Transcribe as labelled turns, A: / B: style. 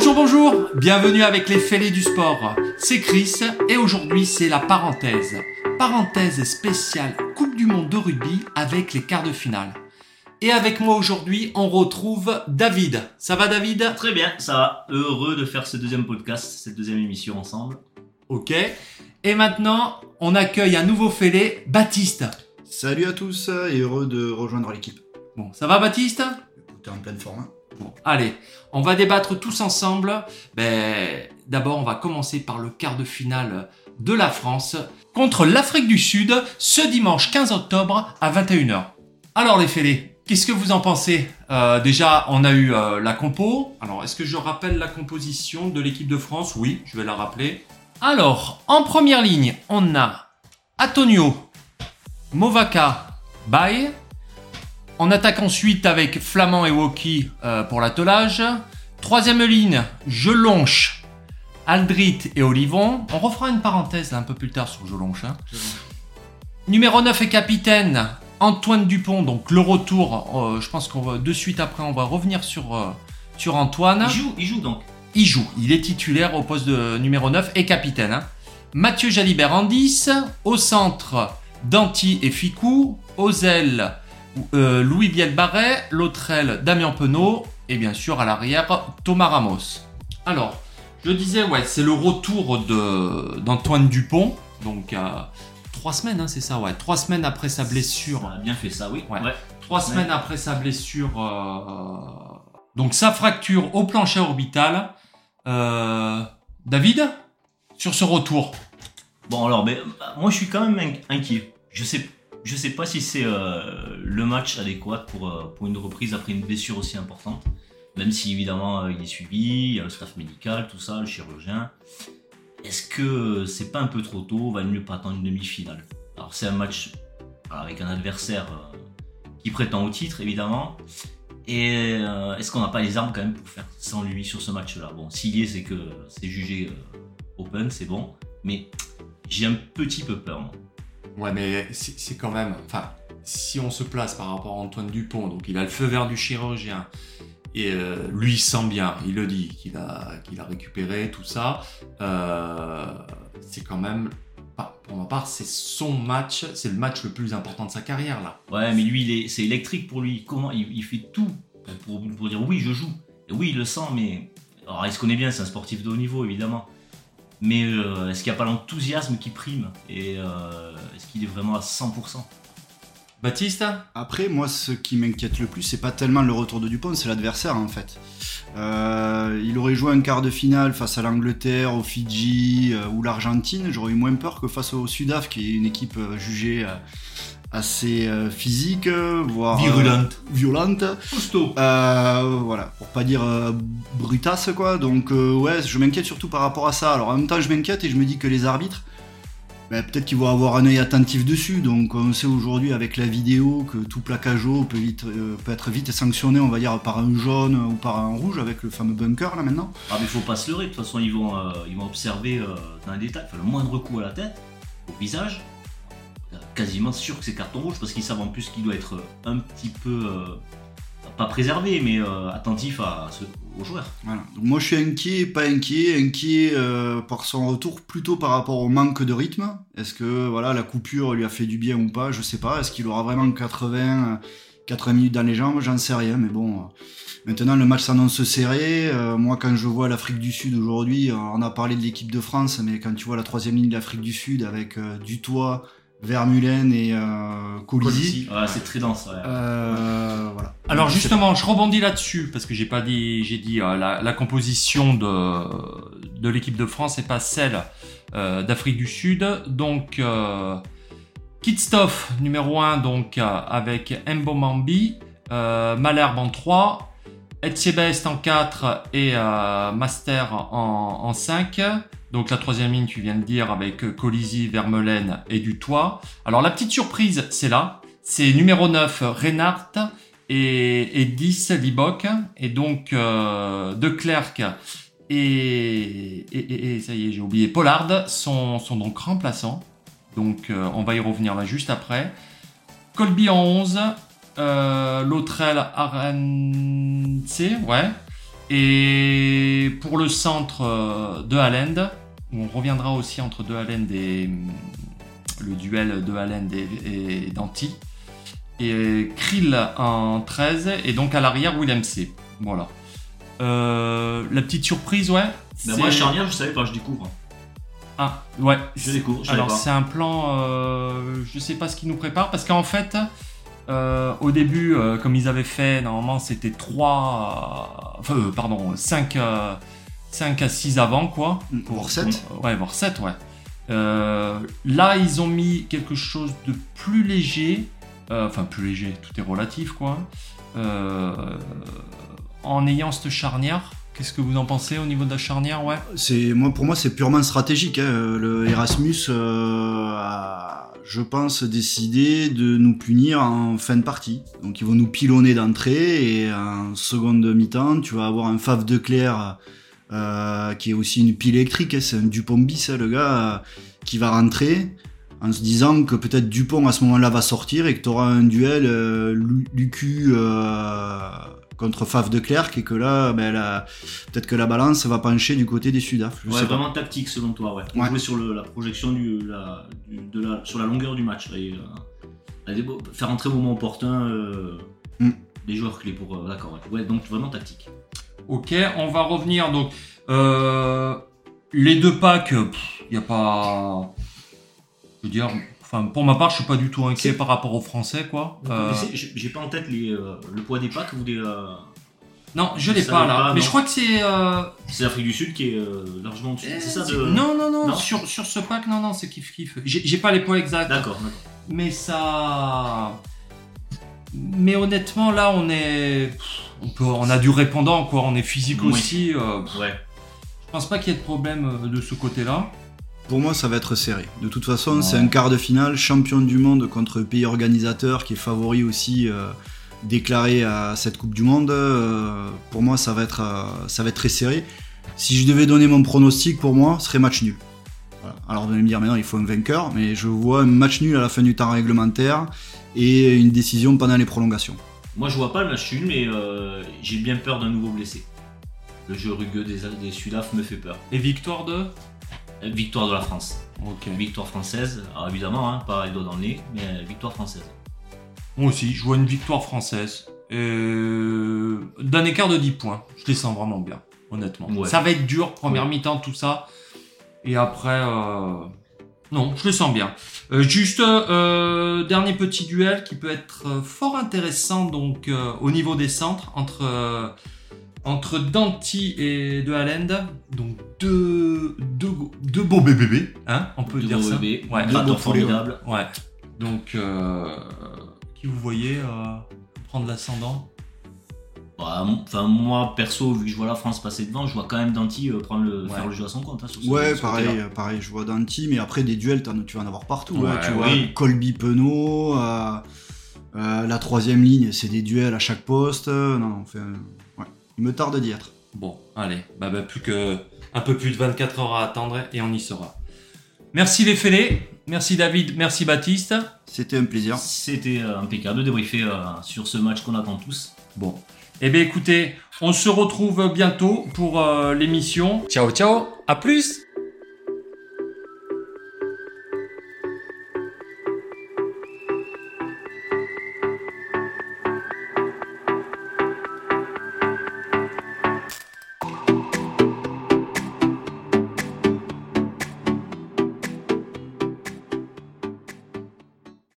A: Bonjour, bonjour, bienvenue avec les fêlés du sport. C'est Chris et aujourd'hui c'est la parenthèse. Parenthèse spéciale Coupe du Monde de rugby avec les quarts de finale. Et avec moi aujourd'hui, on retrouve David. Ça va David?
B: Très bien, ça va. Heureux de faire ce deuxième podcast, cette deuxième émission ensemble.
A: Ok. Et maintenant, on accueille un nouveau fêlé, Baptiste.
C: Salut à tous et heureux de rejoindre l'équipe.
A: Bon, ça va Baptiste?
C: T'es en pleine forme.
A: Bon, allez, on va débattre tous ensemble. Ben, d'abord, on va commencer par le quart de finale de la France contre l'Afrique du Sud ce dimanche 15 octobre à 21h. Alors les fêlés, qu'est-ce que vous en pensez? Euh, Déjà, on a eu euh, la compo. Alors, est-ce que je rappelle la composition de l'équipe de France? Oui, je vais la rappeler. Alors, en première ligne, on a Antonio, Movaca, Baye. On attaque ensuite avec Flamand et Woki euh, pour l'attelage. Troisième ligne, Gelonche, Aldrit et Olivon. On refera une parenthèse là, un peu plus tard sur Gelonche. hein. Numéro 9 et capitaine, Antoine Dupont. Donc le retour, euh, je pense qu'on va de suite après, on va revenir sur, euh, sur Antoine.
B: Il joue, il joue donc.
A: Il joue, il est titulaire au poste de numéro 9 et capitaine. hein. Mathieu Jalibert en 10, au centre Danti et Ficou, aux ailes euh, Louis Bielbarret, l'autre aile Damien Penaud et bien sûr à l'arrière Thomas Ramos. Alors, je disais, ouais, c'est le retour de- d'Antoine Dupont, donc euh, trois semaines, hein, c'est ça, ouais, trois semaines après sa blessure.
B: On a bien fait ça, oui.
A: Ouais. Trois semaines après sa blessure, euh, donc sa fracture au plancher orbital. Euh, David, sur ce retour,
B: Bon alors, mais, euh, moi je suis quand même in- inquiet. Je sais, je sais pas si c'est euh, le match adéquat pour, euh, pour une reprise après une blessure aussi importante. Même si évidemment euh, il est suivi, il y a le staff médical, tout ça, le chirurgien. Est-ce que c'est pas un peu trop tôt Va mieux pas attendre une demi-finale? Alors c'est un match avec un adversaire qui prétend au titre évidemment. Et est-ce qu'on n'a pas les armes quand même pour faire sans lui sur ce match-là? Bon, s'il y est, c'est que c'est jugé open, c'est bon. Mais j'ai un petit peu peur, moi.
A: Ouais, mais c'est quand même. Enfin, si on se place par rapport à Antoine Dupont, donc il a le feu vert du chirurgien, et euh, lui il sent bien, il le dit, qu'il a, qu'il a récupéré tout ça, euh, c'est quand même. Pour ma part, c'est son match, c'est le match le plus important de sa carrière là.
B: Ouais, mais lui, c'est électrique pour lui. Comment il, fait tout pour, dire oui, je joue. Oui, il le sent, mais. Alors, il se connaît bien, c'est un sportif de haut niveau, évidemment. Mais euh, est-ce qu'il n'y a pas l'enthousiasme qui prime Et euh, est-ce qu'il est vraiment à 100%
A: Baptiste?
C: Après, moi, ce qui m'inquiète le plus, c'est pas tellement le retour de Dupont, c'est l'adversaire en fait. Euh, il aurait joué un quart de finale face à l'Angleterre, au Fidji euh, ou l'Argentine. J'aurais eu moins peur que face au Sudaf, qui est une équipe euh, jugée euh, assez euh, physique, voire euh,
A: Virulente.
C: violente.
A: Costaud.
C: Euh, voilà, pour pas dire euh, brutasse quoi. Donc euh, ouais, je m'inquiète surtout par rapport à ça. Alors en même temps, je m'inquiète et je me dis que les arbitres, ben, peut-être qu'ils vont avoir un œil attentif dessus. Donc on sait aujourd'hui avec la vidéo que tout plaquage haut peut, vite, euh, peut être vite sanctionné, on va dire par un jaune ou par un rouge avec le fameux bunker là maintenant.
B: Ah, mais faut pas se leurrer. De toute façon, ils vont, euh, ils vont observer euh, dans les détails. Enfin, le moindre coup à la tête, au visage, quasiment sûr que c'est carton rouge parce qu'ils savent en plus qu'il doit être un petit peu. euh, pas préservé, mais euh, attentif à, ce- aux joueurs.
C: Moi je suis inquiet, pas inquiet, inquiet euh, par son retour plutôt par rapport au manque de rythme. Est-ce que voilà la coupure lui a fait du bien ou pas? Je sais pas. Est-ce qu'il aura vraiment 80, euh, 80 minutes dans les jambes? J'en sais rien. Mais bon, euh, maintenant le match s'annonce serré. Euh, moi quand je vois l'Afrique du Sud aujourd'hui, euh, on a parlé de l'équipe de France, mais quand tu vois la troisième ligne de l'Afrique du Sud avec euh, Dutoit, Vermulen et euh, Colisi,
B: c'est très dense. ouais.
C: euh, voilà.
A: Alors justement, je rebondis là-dessus parce que j'ai pas dit, j'ai dit euh, la, la composition de de l'équipe de France et pas celle euh, d'Afrique du Sud. Donc euh, Kitstoff numéro 1 donc euh, avec Mbomambi, euh, Malherbe en 3, Etchebest en 4 et euh, Master en, en 5. Donc la troisième ligne, tu viens de dire, avec euh, Colisi, Vermeulen et Dutoit. Alors la petite surprise, c'est là. C'est numéro 9, Reinhardt et, et 10, Liboc. Et donc euh, De Klerk et, et, et- ça y est, j'ai oublié, Pollard sont, sont donc remplaçants. Donc euh, on va y revenir là juste après. Colby en 11, euh, Lautrel Arence, ouais. Et pour le centre euh, de Haaland, on reviendra aussi entre De Haaland et hum, le duel de Haaland et, Danti. Et Krill en 13 et donc à l'arrière Willem C. Voilà. Euh, la petite surprise, ouais.
B: Ben moi, charnière, je savais pas, je découvre.
A: Ah, ouais.
B: Je découvre, je
A: Alors c'est un plan, euh, je sais pas ce qu'il nous prépare parce qu'en fait, euh, au début, euh, comme ils avaient fait, normalement c'était 3, enfin euh, pardon, 5, 5 à 6 avant quoi.
C: Voire sept.
A: pour- Ouais, voire 7, ouais. Euh, là ils ont mis quelque chose de plus léger, euh, enfin plus léger, tout est relatif quoi. Euh, en ayant cette charnière, qu'est-ce que vous en pensez au niveau de la charnière, ouais?
C: C'est moi pour moi c'est purement stratégique. hein. Le Erasmus a, je pense, décidé de nous punir en fin de partie. Donc ils vont nous pilonner d'entrée et en seconde mi-temps, tu vas avoir un Fave de Claire euh, qui est aussi une pile électrique. hein. C'est un Dupont bis, le gars, euh, qui va rentrer en se disant que peut-être Dupont à ce moment-là va sortir et que tu auras un duel euh, Lu- Lucu euh, contre Fave de Clerc et que là, ben, peut-être que la balance va pencher du côté des Sudaf.
B: Ouais,
C: pas.
B: vraiment tactique selon toi, ouais. On
C: Ouais.
B: jouait sur le- la projection du, la, du- de la, sur la longueur du match. Et, euh, faire entrer au moment opportun euh,
C: Mm.
B: joueurs clés pour. D'accord, ouais. Ouais, donc vraiment tactique.
A: Ok, on va revenir donc. euh, les deux packs, il n'y a pas. Je veux dire, enfin, pour ma part, je suis pas du tout inquiet par rapport aux Français, quoi. Euh,
B: J'ai pas en tête les, euh, le poids des packs ou des.
A: non, je l'ai
B: ça
A: pas là.
B: pas,
A: mais
B: non.
A: je crois que c'est.
B: C'est l'Afrique du Sud qui est largement dessus. C'est ça
A: c'est-
B: de.
A: Non, non, non,
B: Non
A: Sur, sur ce pack, non, non, c'est kiff kiff. J'ai j'ai pas les poids exacts.
B: D'accord, d'accord.
A: Mais ça. Mais honnêtement, là, on est. On, peut... on a du répondant, quoi. On est physique
B: Oui.
A: aussi. euh,
B: Ouais.
A: Je pense pas qu'il y ait de problème euh, de ce côté-là.
C: Pour moi, ça va être serré. De toute façon,
A: Ouais.
C: c'est un quart de finale, champion du monde contre pays organisateur qui est favori aussi euh, déclaré à cette Coupe du Monde. Euh, pour moi, ça va, être, euh, ça va être très serré. Si je devais donner mon pronostic, pour moi, ce serait match nul. Voilà. Alors, vous allez me dire, maintenant, il faut un vainqueur, mais je vois un match nul à la fin du temps réglementaire et une décision pendant les prolongations.
B: Moi, je vois pas le match nul, mais euh, j'ai bien peur d'un nouveau blessé. Le jeu rugueux des, des Sudaf me fait peur.
A: Et victoire de?
B: Euh, Victoire de la France.
A: Ok.
B: Victoire française, alors évidemment, hein, pas les doigts dans le nez, mais euh, victoire française.
A: Moi aussi, je vois une victoire française. D'un écart de 10 points. Je les sens vraiment bien, honnêtement.
B: Ouais.
A: Ça va être dur, première
B: Ouais.
A: mi-temps, tout ça. Et après, non, je les sens bien. Euh, juste, euh, dernier petit duel qui peut être euh, fort intéressant donc euh, au niveau des centres entre entre Danti et De Haaland. Donc deux, deux, deux beaux bébés, hein, on peut
B: Deux
A: dire ça.
B: bébés,
A: Ouais.
B: gratteur
C: beaux poulets, ouais.
B: formidable.
A: Ouais. Donc, qui vous voyez prendre l'ascendant?
B: Enfin, moi, perso, vu que je vois la France passer devant, je vois quand même Danti euh, prendre le,
A: Ouais.
B: faire le jeu à son compte. hein, sur ce-
C: Ouais,
B: sur
C: pareil, euh, pareil, je vois Danti, mais après des duels, t'en- tu vas en avoir partout.
A: Ouais,
C: hein, tu
B: oui.
C: vois, Colby Penaud, euh, euh, la troisième ligne, c'est des duels à chaque poste. euh, non, enfin, ouais, il me tarde d'y être.
A: Bon, allez, bah, bah, plus que un peu plus de 24 heures à attendre et on y sera. Merci les fêlés, merci David, merci Baptiste.
C: C'était un plaisir.
B: C'était impeccable de débriefer euh, sur ce match qu'on attend tous.
A: Bon, eh bien écoutez, on se retrouve bientôt pour euh, l'émission. Ciao ciao, à plus